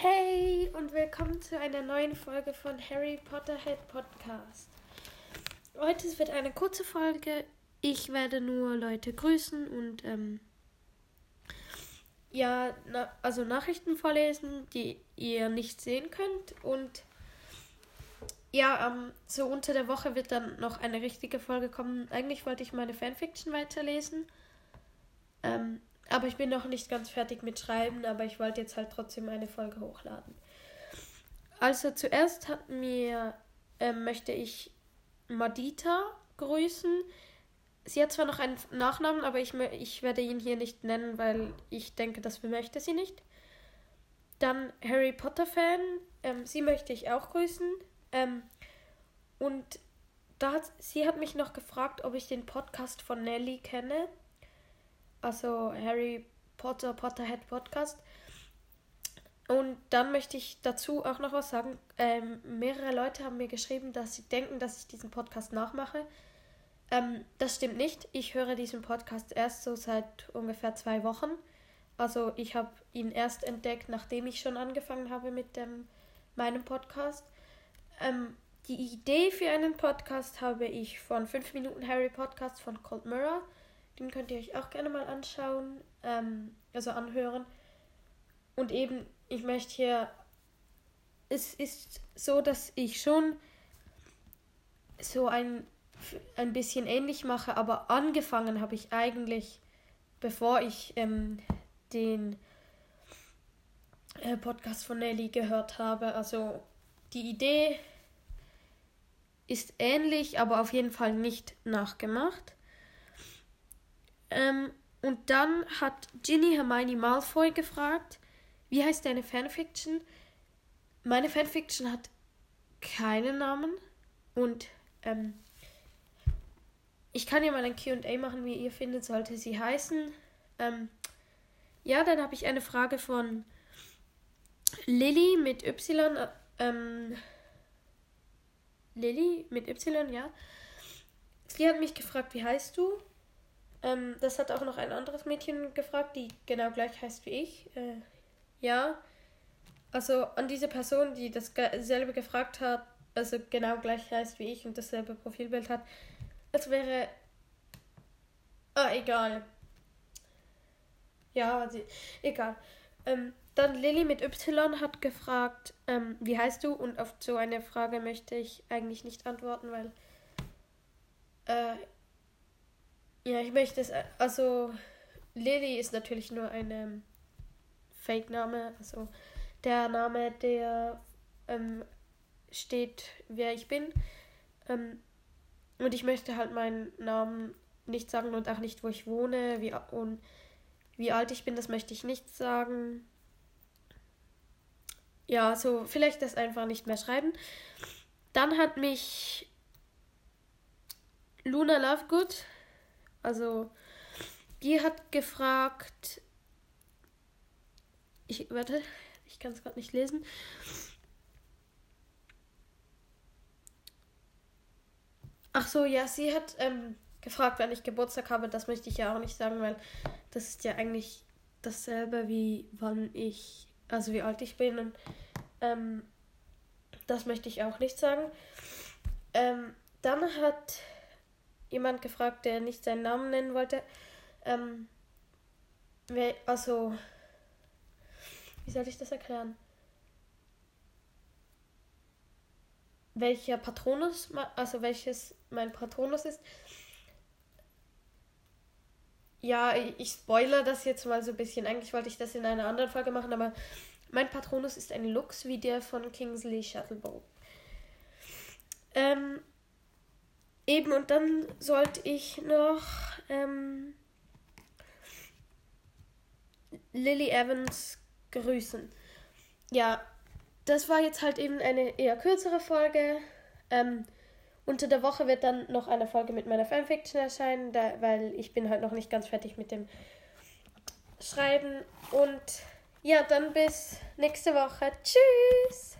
Hey und willkommen zu einer neuen Folge von Harry Potter Head Podcast. Heute wird eine kurze Folge. Ich werde nur Leute grüßen und ähm, ja, na, also Nachrichten vorlesen, die ihr nicht sehen könnt. Und ja, ähm, so unter der Woche wird dann noch eine richtige Folge kommen. Eigentlich wollte ich meine Fanfiction weiterlesen. Ähm, aber ich bin noch nicht ganz fertig mit Schreiben, aber ich wollte jetzt halt trotzdem eine Folge hochladen. Also zuerst hat mir, äh, möchte ich Madita grüßen. Sie hat zwar noch einen Nachnamen, aber ich, ich werde ihn hier nicht nennen, weil ich denke, das möchte sie nicht. Dann Harry Potter Fan, ähm, sie möchte ich auch grüßen. Ähm, und da hat, sie hat mich noch gefragt, ob ich den Podcast von Nelly kenne also Harry Potter Potterhead Podcast. Und dann möchte ich dazu auch noch was sagen. Ähm, mehrere Leute haben mir geschrieben, dass sie denken, dass ich diesen Podcast nachmache. Ähm, das stimmt nicht. Ich höre diesen Podcast erst so seit ungefähr zwei Wochen. Also ich habe ihn erst entdeckt, nachdem ich schon angefangen habe mit dem, meinem Podcast. Ähm, die Idee für einen Podcast habe ich von 5 Minuten Harry Podcast von Cold Mirror. Den könnt ihr euch auch gerne mal anschauen, ähm, also anhören. Und eben, ich möchte hier, es ist so, dass ich schon so ein, ein bisschen ähnlich mache, aber angefangen habe ich eigentlich, bevor ich ähm, den äh, Podcast von Nelly gehört habe. Also die Idee ist ähnlich, aber auf jeden Fall nicht nachgemacht. Ähm, und dann hat Ginny Hermione Malfoy gefragt, wie heißt deine Fanfiction? Meine Fanfiction hat keinen Namen und ähm, ich kann ja mal ein QA machen, wie ihr findet, sollte sie heißen. Ähm, ja, dann habe ich eine Frage von Lilly mit Y. Ähm, Lilly mit Y, ja. Sie hat mich gefragt, wie heißt du? Ähm, das hat auch noch ein anderes Mädchen gefragt, die genau gleich heißt wie ich. Äh, ja. Also an diese Person, die dasselbe gefragt hat, also genau gleich heißt wie ich und dasselbe Profilbild hat, es wäre. Ah, egal. Ja, also, egal. Ähm, dann Lilly mit Y hat gefragt, ähm, wie heißt du? Und auf so eine Frage möchte ich eigentlich nicht antworten, weil äh, ja, ich möchte es. Also, Lily ist natürlich nur ein ähm, Fake-Name. Also, der Name, der ähm, steht, wer ich bin. Ähm, und ich möchte halt meinen Namen nicht sagen und auch nicht, wo ich wohne wie, und wie alt ich bin, das möchte ich nicht sagen. Ja, so vielleicht das einfach nicht mehr schreiben. Dann hat mich Luna Lovegood also, die hat gefragt. Ich, warte, ich kann es gerade nicht lesen. Ach so, ja, sie hat ähm, gefragt, wann ich Geburtstag habe. Das möchte ich ja auch nicht sagen, weil das ist ja eigentlich dasselbe wie wann ich, also wie alt ich bin. Und ähm, das möchte ich auch nicht sagen. Ähm, dann hat jemand gefragt, der nicht seinen Namen nennen wollte. Ähm, also, wie soll ich das erklären? Welcher Patronus, also welches mein Patronus ist. Ja, ich spoilere das jetzt mal so ein bisschen. Eigentlich wollte ich das in einer anderen Folge machen, aber mein Patronus ist ein Lux wie der von Kingsley Shuttlebow. Ähm, Eben, und dann sollte ich noch ähm, Lily Evans grüßen. Ja, das war jetzt halt eben eine eher kürzere Folge. Ähm, unter der Woche wird dann noch eine Folge mit meiner Fanfiction erscheinen, da, weil ich bin halt noch nicht ganz fertig mit dem Schreiben. Und ja, dann bis nächste Woche. Tschüss!